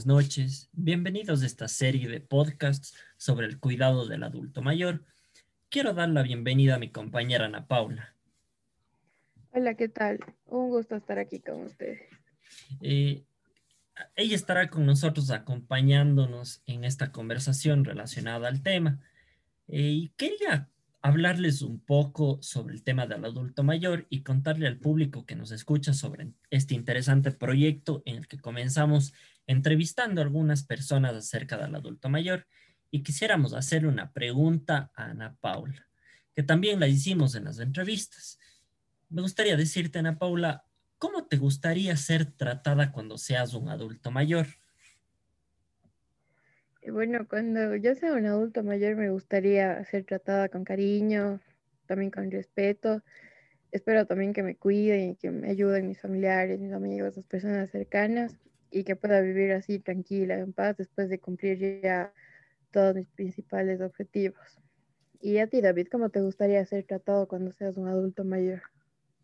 buenas noches. Bienvenidos a esta serie de podcasts sobre el cuidado del adulto mayor. Quiero dar la bienvenida a mi compañera Ana Paula. Hola, ¿qué tal? Un gusto estar aquí con ustedes. Eh, ella estará con nosotros acompañándonos en esta conversación relacionada al tema. Eh, y quería hablarles un poco sobre el tema del adulto mayor y contarle al público que nos escucha sobre este interesante proyecto en el que comenzamos entrevistando a algunas personas acerca del adulto mayor y quisiéramos hacerle una pregunta a Ana Paula, que también la hicimos en las entrevistas. Me gustaría decirte, Ana Paula, ¿cómo te gustaría ser tratada cuando seas un adulto mayor? Bueno, cuando yo sea un adulto mayor me gustaría ser tratada con cariño, también con respeto. Espero también que me cuiden y que me ayuden mis familiares, mis amigos, las personas cercanas y que pueda vivir así tranquila, en paz, después de cumplir ya todos mis principales objetivos. Y a ti, David, ¿cómo te gustaría ser tratado cuando seas un adulto mayor?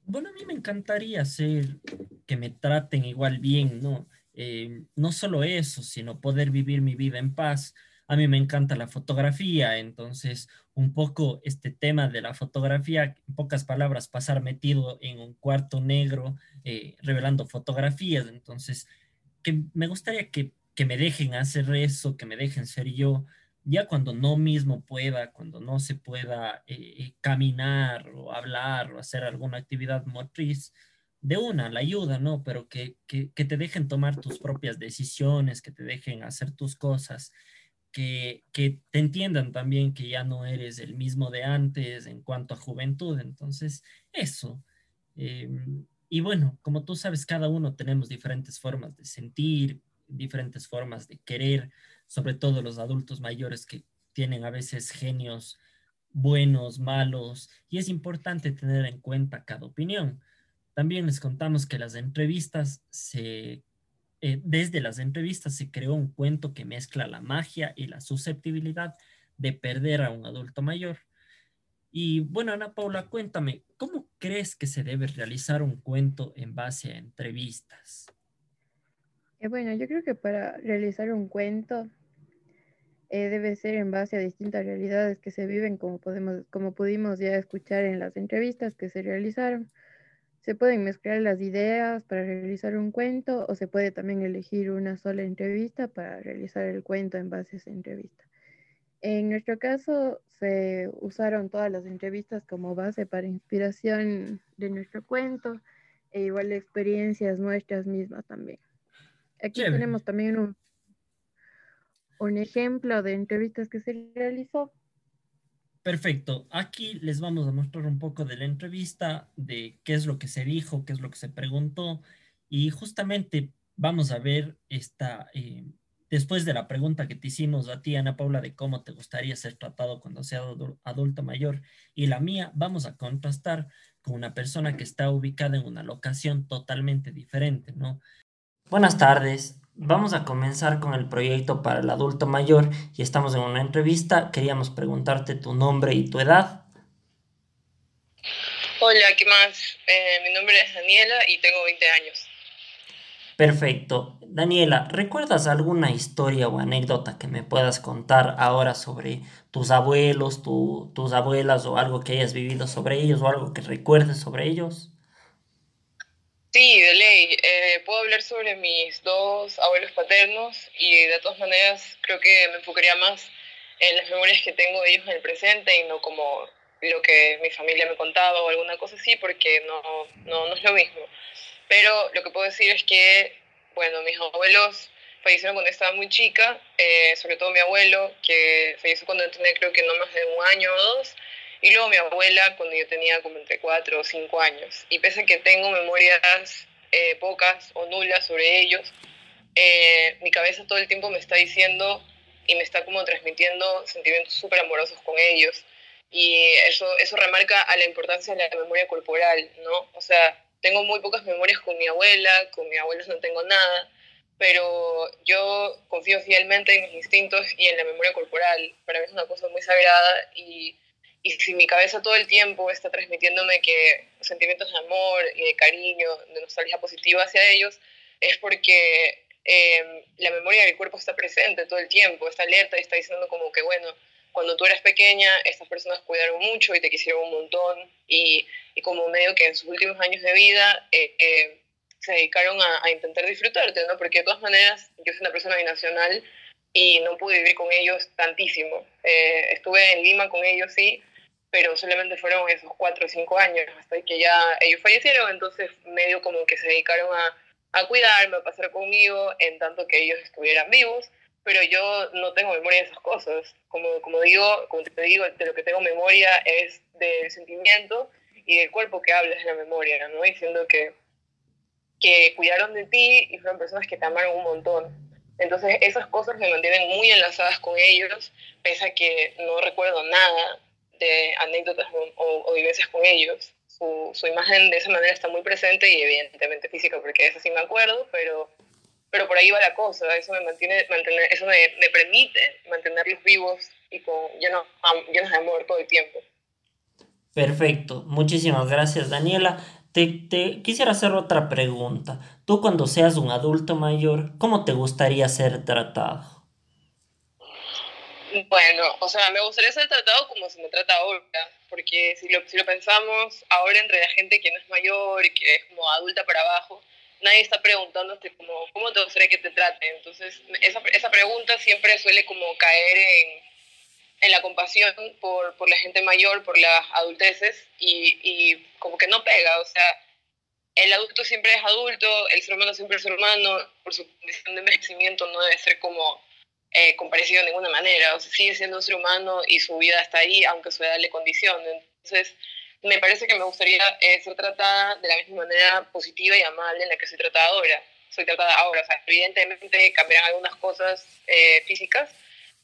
Bueno, a mí me encantaría ser que me traten igual bien, ¿no? Eh, no solo eso, sino poder vivir mi vida en paz. A mí me encanta la fotografía, entonces un poco este tema de la fotografía, en pocas palabras, pasar metido en un cuarto negro eh, revelando fotografías, entonces que me gustaría que, me dejen hacer eso, que me dejen ser yo, ya cuando no mismo pueda, cuando no se pueda eh, caminar o hablar o hacer alguna actividad motriz, de una, la ayuda, ¿no? Pero que, te dejen tomar tus propias decisiones, que te dejen hacer tus cosas, que, te entiendan también que ya no eres el mismo de antes en cuanto a juventud. Entonces, eso. Em, y bueno, como tú sabes, cada uno tenemos diferentes formas de sentir, diferentes formas de querer, sobre todo los adultos mayores que tienen a veces genios buenos, malos, y es importante tener en cuenta cada opinión. También les contamos que las entrevistas se, eh, desde las entrevistas se creó un cuento que mezcla la magia y la susceptibilidad de perder a un adulto mayor. Y bueno, Ana Paula, cuéntame, ¿cómo crees que se debe realizar un cuento en base a entrevistas? Eh, bueno, yo creo que para realizar un cuento eh, debe ser en base a distintas realidades que se viven, como, como pudimos ya escuchar en las entrevistas que se realizaron. Se pueden mezclar las ideas para realizar un cuento o se puede también elegir una sola entrevista para realizar el cuento en base a esa entrevista. En nuestro caso, se usaron todas las entrevistas como base para inspiración de nuestro cuento e igual experiencias nuestras mismas también. Aquí tenemos también un, un ejemplo de entrevistas que se realizó Perfecto. Aquí les vamos a mostrar un poco de la entrevista, de qué es lo que se dijo, qué es lo que se preguntó. Y justamente vamos a ver esta, eh, después de la pregunta que te hicimos a ti, Ana Paula, de cómo te gustaría ser tratado cuando seas adulto mayor, y la mía, vamos a contrastar con una persona que está ubicada en una locación totalmente diferente, ¿no? Buenas tardes. Vamos a comenzar con el proyecto para el adulto mayor y estamos en una entrevista. Queríamos preguntarte tu nombre y tu edad. Hola, ¿qué más? Eh, mi nombre es Daniela y tengo 20 años. Perfecto. Daniela, ¿recuerdas alguna historia o anécdota que me puedas contar ahora sobre tus abuelos, tus abuelas o algo que hayas vivido sobre ellos o algo que recuerdes sobre ellos? Sí, de ley. Eh, puedo hablar sobre mis dos abuelos paternos y de todas maneras creo que me enfocaría más en las memorias que tengo de ellos en el presente y no como lo que mi familia me contaba o alguna cosa así, porque no, no, no es lo mismo. Pero lo que puedo decir es que, bueno, mis abuelos fallecieron cuando estaba muy chica, eh, sobre todo mi abuelo, que falleció cuando tenía creo que no más de un año o dos, y luego mi abuela cuando yo tenía como entre cuatro o cinco años. Y pese a que tengo memorias eh, pocas o nulas sobre ellos, eh, mi cabeza todo el tiempo me está diciendo y me está como transmitiendo sentimientos súper amorosos con ellos. Y eso, eso remarca a la importancia de la memoria corporal, ¿no? O sea, tengo muy pocas memorias con mi abuela, con mi abuelo no tengo nada, pero yo confío fielmente en mis instintos y en la memoria corporal. Para mí es una cosa muy sagrada y y si mi cabeza todo el tiempo está transmitiéndome que sentimientos de amor y de cariño, de nostalgia positiva hacia ellos, es porque eh, la memoria del cuerpo está presente todo el tiempo, está alerta y está diciendo como que, bueno, cuando tú eras pequeña, estas personas cuidaron mucho y te quisieron un montón y, y como medio que en sus últimos años de vida eh, eh, se dedicaron a, a, intentar disfrutarte, ¿no? Porque de todas maneras yo soy una persona binacional y no pude vivir con ellos tantísimo. Eh, estuve en Lima con ellos, sí, pero solamente fueron esos cuatro o cinco años hasta que ya ellos fallecieron, entonces medio como que se dedicaron a, a cuidarme, a pasar conmigo en tanto que ellos estuvieran vivos pero yo no tengo memoria de esas cosas. Como, como digo, como te digo, de lo que tengo memoria es del sentimiento y del cuerpo que hablas de la memoria, ¿no? Diciendo que, que cuidaron de ti y fueron personas que te amaron un montón. Entonces esas cosas me mantienen muy enlazadas con ellos, pese a que no recuerdo nada de anécdotas o, o vivencias con ellos. Su, su, imagen de esa manera está muy presente y evidentemente física, porque eso sí me acuerdo, pero pero por ahí va la cosa, eso me mantiene, mantener, eso me, me permite mantenerlos vivos y con, llenos, llenos de amor todo el tiempo. Perfecto, muchísimas gracias Daniela. Te, te, quisiera hacer otra pregunta. Tú cuando seas un adulto mayor, ¿cómo te gustaría ser tratado? Bueno, o sea, me gustaría ser tratado como se me trata ahora, porque si lo, si lo pensamos ahora entre la gente que no es mayor y que es como adulta para abajo, nadie está preguntándote como, ¿cómo te gustaría que te traten? Entonces, esa, esa pregunta siempre suele como caer en, en la compasión por, por, la gente mayor, por las adulteces, y, y, como que no pega, o sea, el adulto siempre es adulto, el ser humano siempre es ser humano, por su condición de envejecimiento no debe ser como eh, comparecido de ninguna manera, o sea, sigue siendo un ser humano y su vida está ahí, aunque su edad le condicione. Entonces, me parece que me gustaría eh, ser tratada de la misma manera positiva y amable en la que soy tratada ahora. Soy tratada ahora, o sea, evidentemente cambiarán algunas cosas eh, físicas,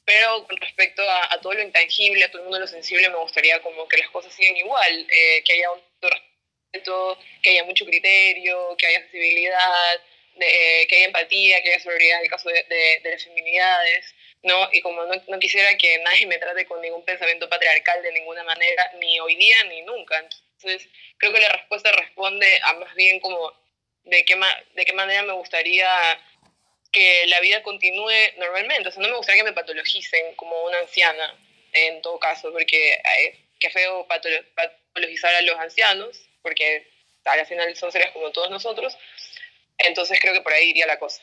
pero con respecto a, todo lo intangible, a todo el mundo lo sensible, me gustaría como que las cosas sigan igual, eh, que haya un respeto, que haya mucho criterio, que haya sensibilidad, que haya empatía, que haya solidaridad en el caso de, de las feminidades. ¿No? Y como no, quisiera que nadie me trate con ningún pensamiento patriarcal de ninguna manera, ni hoy día ni nunca. Entonces, creo que la respuesta responde a más bien como de qué, de qué manera me gustaría que la vida continúe normalmente. O sea, no me gustaría que me patologicen como una anciana, en todo caso, porque qué feo patologizar a los ancianos, porque al final son seres como todos nosotros. Entonces creo que por ahí iría la cosa.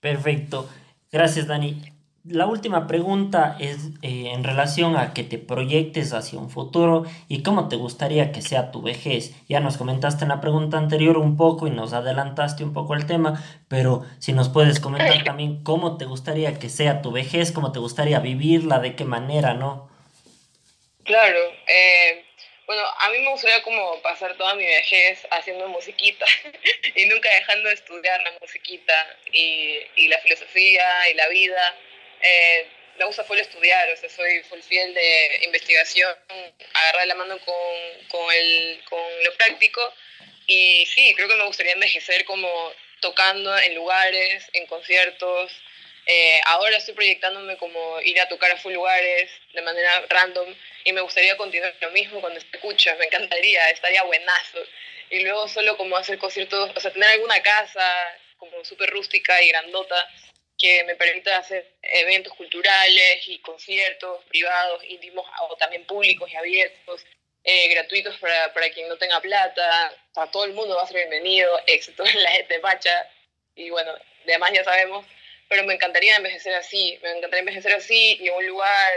Perfecto. Gracias, Dani la última pregunta es eh, en relación a que te proyectes hacia un futuro y cómo te gustaría que sea tu vejez. Ya nos comentaste en la pregunta anterior un poco y nos adelantaste un poco el tema, pero si nos puedes comentar también cómo te gustaría que sea tu vejez, cómo te gustaría vivirla, de qué manera, ¿no? Claro, eh, bueno, a mí me gustaría como pasar toda mi vejez haciendo musiquita y nunca dejando de estudiar la musiquita y, y la filosofía y la vida eh, me gusta full estudiar, o sea, soy full fiel de investigación, agarrar la mano con, con, el, con lo práctico. Y sí, creo que me gustaría envejecer como tocando en lugares, en conciertos. Eh, ahora estoy proyectándome como ir a tocar a full lugares de manera random y me gustaría continuar lo mismo cuando escucha, me encantaría, estaría buenazo. Y luego solo como hacer conciertos, o sea, tener alguna casa como súper rústica y grandota que me permita hacer eventos culturales y conciertos privados, íntimos o también públicos y abiertos, eh, gratuitos para, para, quien no tenga plata, para todo el mundo va a ser bienvenido, excepto la gente pacha, y bueno, además ya sabemos, pero me encantaría envejecer así, me encantaría envejecer así y en un lugar,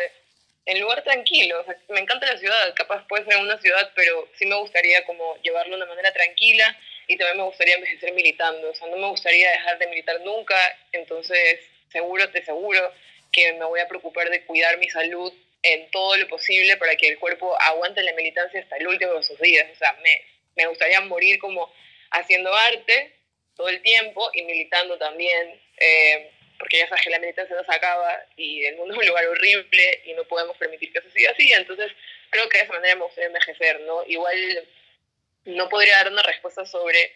en lugar tranquilo, o sea, me encanta la ciudad, capaz puede ser una ciudad, pero sí me gustaría como llevarlo de una manera tranquila y también me gustaría envejecer militando, o sea, no me gustaría dejar de militar nunca, entonces seguro, te seguro que me voy a preocupar de cuidar mi salud en todo lo posible para que el cuerpo aguante la militancia hasta el último de sus días, o sea, me, me gustaría morir como haciendo arte todo el tiempo y militando también, eh, porque ya sabes que la militancia no se acaba y el mundo es un lugar horrible y no podemos permitir que eso siga así, entonces creo que de esa manera me gustaría envejecer, ¿no? Igual no podría dar una respuesta sobre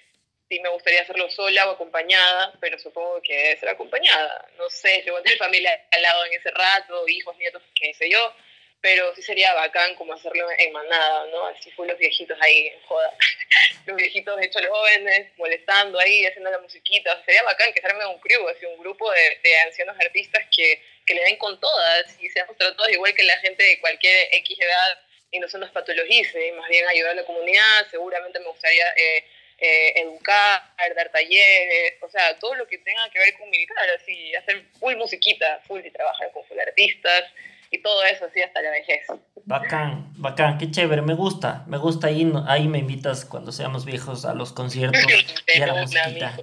si me gustaría hacerlo sola o acompañada, pero supongo que debe ser acompañada. No sé, yo voy a tener familia al lado en ese rato, hijos, nietos, qué sé yo, pero sí sería bacán como hacerlo en manada, ¿no? Así fue los viejitos ahí, joda. los viejitos hecho los jóvenes, molestando ahí, haciendo la musiquita. Sería bacán que se un crew, así un grupo de, de ancianos artistas que, que, le den con todas y seamos tratados igual que la gente de cualquier X edad y no se nos patologice, más bien ayudar a la comunidad. Seguramente me gustaría eh, eh, educar, dar talleres, o sea, todo lo que tenga que ver con militar, así, hacer full musiquita, full y trabajar con full artistas y todo eso así hasta la vejez. Bacán, bacán, qué chévere, me gusta, me gusta ahí, ahí me invitas cuando seamos viejos a los conciertos y a la musiquita.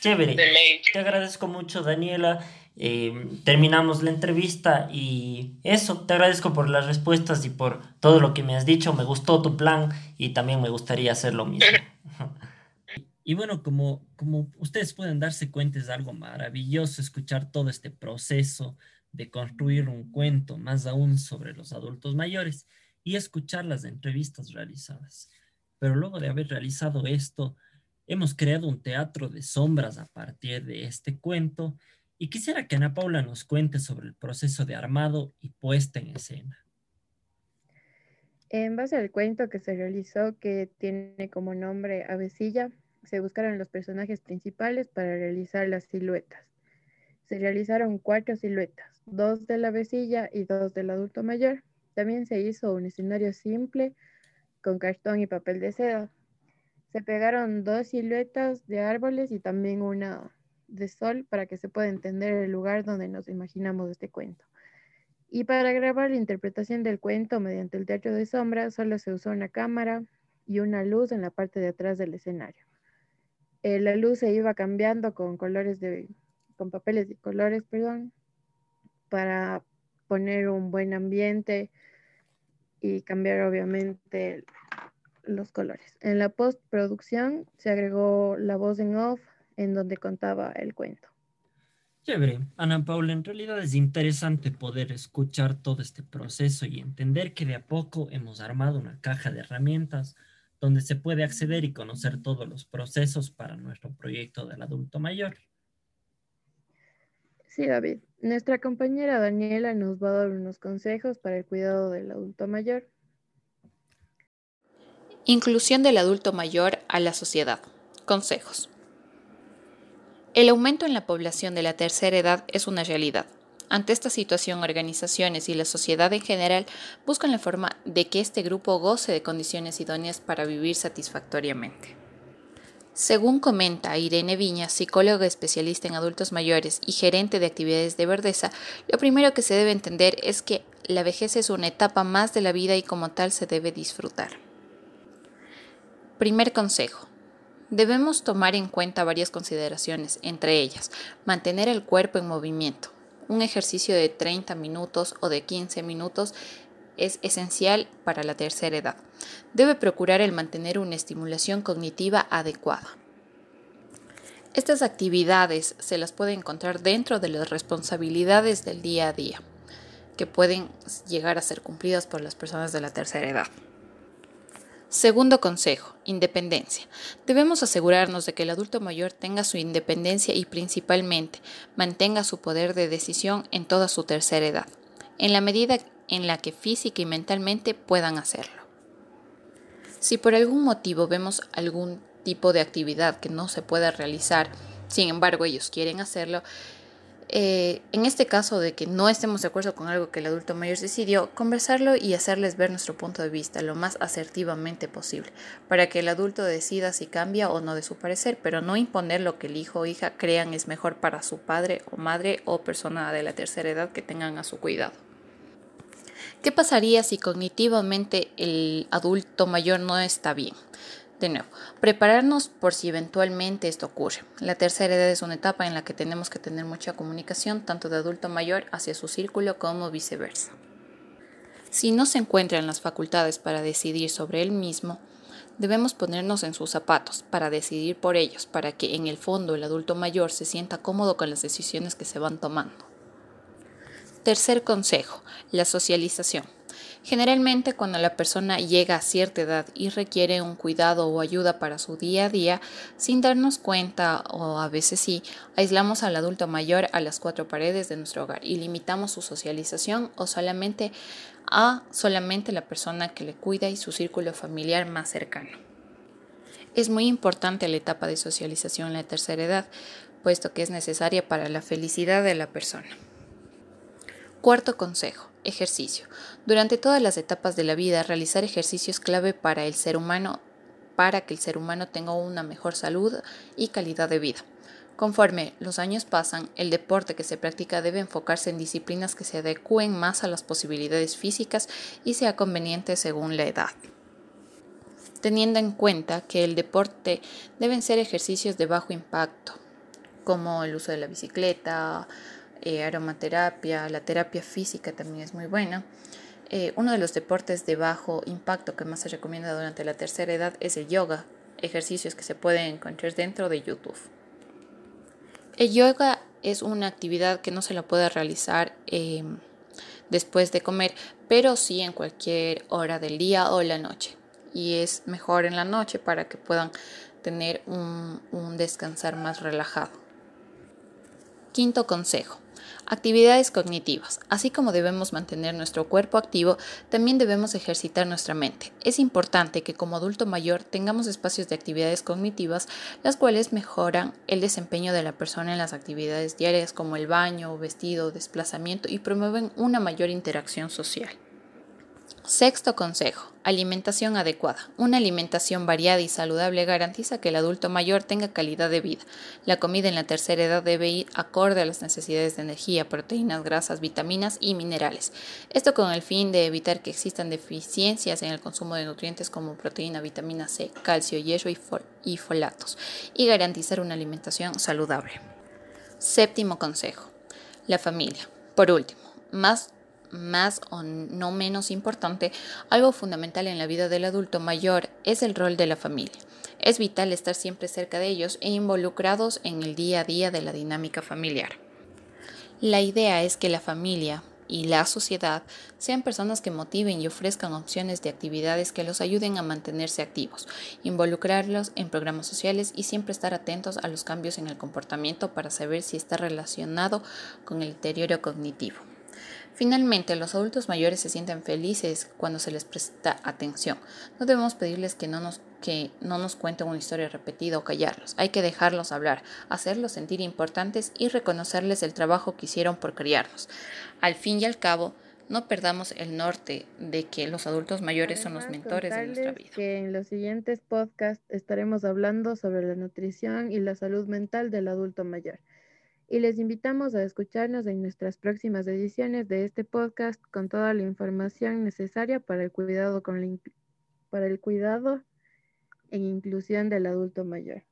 Chévere, te agradezco mucho Daniela, eh, terminamos la entrevista y eso, te agradezco por las respuestas y por todo lo que me has dicho, me gustó tu plan y también me gustaría hacer lo mismo. Y bueno, como, como ustedes pueden darse cuenta, es algo maravilloso escuchar todo este proceso, de construir un cuento, más aún sobre los adultos mayores, y escuchar las entrevistas realizadas. Pero luego de haber realizado esto, hemos creado un teatro de sombras a partir de este cuento, y quisiera que Ana Paula nos cuente sobre el proceso de armado y puesta en escena. En base al cuento que se realizó, que tiene como nombre Avecilla, se buscaron los personajes principales para realizar las siluetas. Se realizaron cuatro siluetas, dos de la vecilla y dos del adulto mayor. También se hizo un escenario simple con cartón y papel de seda. Se pegaron dos siluetas de árboles y también una de sol para que se pueda entender el lugar donde nos imaginamos este cuento. Y para grabar la interpretación del cuento mediante el teatro de sombras solo se usó una cámara y una luz en la parte de atrás del escenario. Eh, la luz se iba cambiando con colores de con papeles de colores, perdón, para poner un buen ambiente y cambiar obviamente los colores. En la postproducción se agregó la voz en off en donde contaba el cuento. Chévere, Ana Paula, en realidad es interesante poder escuchar todo este proceso y entender que de a poco hemos armado una caja de herramientas donde se puede acceder y conocer todos los procesos para nuestro proyecto del adulto mayor. Sí, David. Nuestra compañera Daniela nos va a dar unos consejos para el cuidado del adulto mayor. Inclusión del adulto mayor a la sociedad. Consejos. El aumento en la población de la tercera edad es una realidad. Ante esta situación, organizaciones y la sociedad en general buscan la forma de que este grupo goce de condiciones idóneas para vivir satisfactoriamente. Según comenta Irene Viña, psicóloga especialista en adultos mayores y gerente de actividades de Verdeza, lo primero que se debe entender es que la vejez es una etapa más de la vida y como tal se debe disfrutar. Primer consejo. Debemos tomar en cuenta varias consideraciones, entre ellas, mantener el cuerpo en movimiento. Un ejercicio de 30 minutos o de 15 minutos es esencial para la tercera edad. Debe procurar el mantener una estimulación cognitiva adecuada. Estas actividades se las puede encontrar dentro de las responsabilidades del día a día, que pueden llegar a ser cumplidas por las personas de la tercera edad. Segundo consejo, independencia. Debemos asegurarnos de que el adulto mayor tenga su independencia y principalmente mantenga su poder de decisión en toda su tercera edad, en la medida en la que física y mentalmente puedan hacerlo. Si por algún motivo vemos algún tipo de actividad que no se pueda realizar, sin embargo ellos quieren hacerlo, eh, en este caso de que no estemos de acuerdo con algo que el adulto mayor decidió, conversarlo y hacerles ver nuestro punto de vista lo más asertivamente posible, para que el adulto decida si cambia o no de su parecer, pero no imponer lo que el hijo o hija crean es mejor para su padre o madre o persona de la tercera edad que tengan a su cuidado. ¿Qué pasaría si cognitivamente el adulto mayor no está bien? De nuevo, prepararnos por si eventualmente esto ocurre. La tercera edad es una etapa en la que tenemos que tener mucha comunicación tanto de adulto mayor hacia su círculo como viceversa. Si no se encuentran las facultades para decidir sobre él mismo, debemos ponernos en sus zapatos para decidir por ellos, para que en el fondo el adulto mayor se sienta cómodo con las decisiones que se van tomando. Tercer consejo, la socialización. Generalmente cuando la persona llega a cierta edad y requiere un cuidado o ayuda para su día a día, sin darnos cuenta o a veces sí, aislamos al adulto mayor a las cuatro paredes de nuestro hogar y limitamos su socialización o solamente a solamente la persona que le cuida y su círculo familiar más cercano. Es muy importante la etapa de socialización en la tercera edad, puesto que es necesaria para la felicidad de la persona. Cuarto consejo, ejercicio. Durante todas las etapas de la vida, realizar ejercicio es clave para el ser humano, para que el ser humano tenga una mejor salud y calidad de vida. Conforme los años pasan, el deporte que se practica debe enfocarse en disciplinas que se adecúen más a las posibilidades físicas y sea conveniente según la edad. Teniendo en cuenta que el deporte deben ser ejercicios de bajo impacto, como el uso de la bicicleta, eh, aromaterapia, la terapia física también es muy buena. Eh, uno de los deportes de bajo impacto que más se recomienda durante la tercera edad es el yoga, ejercicios que se pueden encontrar dentro de YouTube. El yoga es una actividad que no se la puede realizar em, después de comer, pero sí en cualquier hora del día o la noche. Y es mejor en la noche para que puedan tener un descansar más relajado. Quinto consejo. Actividades cognitivas. Así como debemos mantener nuestro cuerpo activo, también debemos ejercitar nuestra mente. Es importante que como adulto mayor tengamos espacios de actividades cognitivas, las cuales mejoran el desempeño de la persona en las actividades diarias como el baño, vestido, desplazamiento y promueven una mayor interacción social. Sexto consejo. Alimentación adecuada. Una alimentación variada y saludable garantiza que el adulto mayor tenga calidad de vida. La comida en la tercera edad debe ir acorde a las necesidades de energía, proteínas, grasas, vitaminas y minerales. Esto con el fin de evitar que existan deficiencias en el consumo de nutrientes como proteína, vitamina C, calcio, hierro y, y folatos y garantizar una alimentación saludable. Séptimo consejo. La familia. Por último, más más o no menos importante, algo fundamental en la vida del adulto mayor es el rol de la familia. Es vital estar siempre cerca de ellos e involucrados en el día a día de la dinámica familiar. La idea es que la familia y la sociedad sean personas que motiven y ofrezcan opciones de actividades que los ayuden a mantenerse activos, involucrarlos en programas sociales y siempre estar atentos a los cambios en el comportamiento para saber si está relacionado con el deterioro cognitivo. Finalmente, los adultos mayores se sienten felices cuando se les presta atención. No debemos pedirles que no nos, que no nos cuenten una historia repetida o callarlos. Hay que dejarlos hablar, hacerlos sentir importantes y reconocerles el trabajo que hicieron por criarnos. Al fin y al cabo, no perdamos el norte de que los adultos mayores son los mentores de nuestra vida. Que en los siguientes podcasts estaremos hablando sobre la nutrición y la salud mental del adulto mayor y les invitamos a escucharnos en nuestras próximas ediciones de este podcast con toda la información necesaria para el cuidado, con para el cuidado en inclusión del adulto mayor.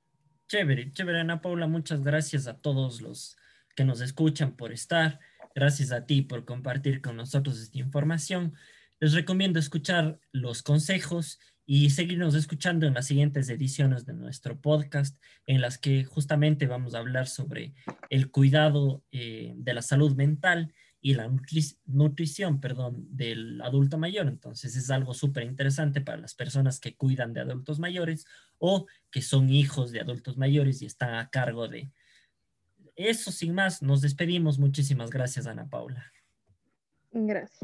Chévere, chévere Ana Paula, muchas gracias a todos los que nos escuchan por estar, gracias a ti por compartir con nosotros esta información. Les recomiendo escuchar los consejos y seguirnos escuchando en las siguientes ediciones de nuestro podcast, en las que justamente vamos a hablar sobre el cuidado eh, de la salud mental y la nutrición, perdón, del adulto mayor. Entonces es algo súper interesante para las personas que cuidan de adultos mayores o que son hijos de adultos mayores y están a cargo de eso. Sin más, nos despedimos. Muchísimas gracias, Ana Paula. Gracias.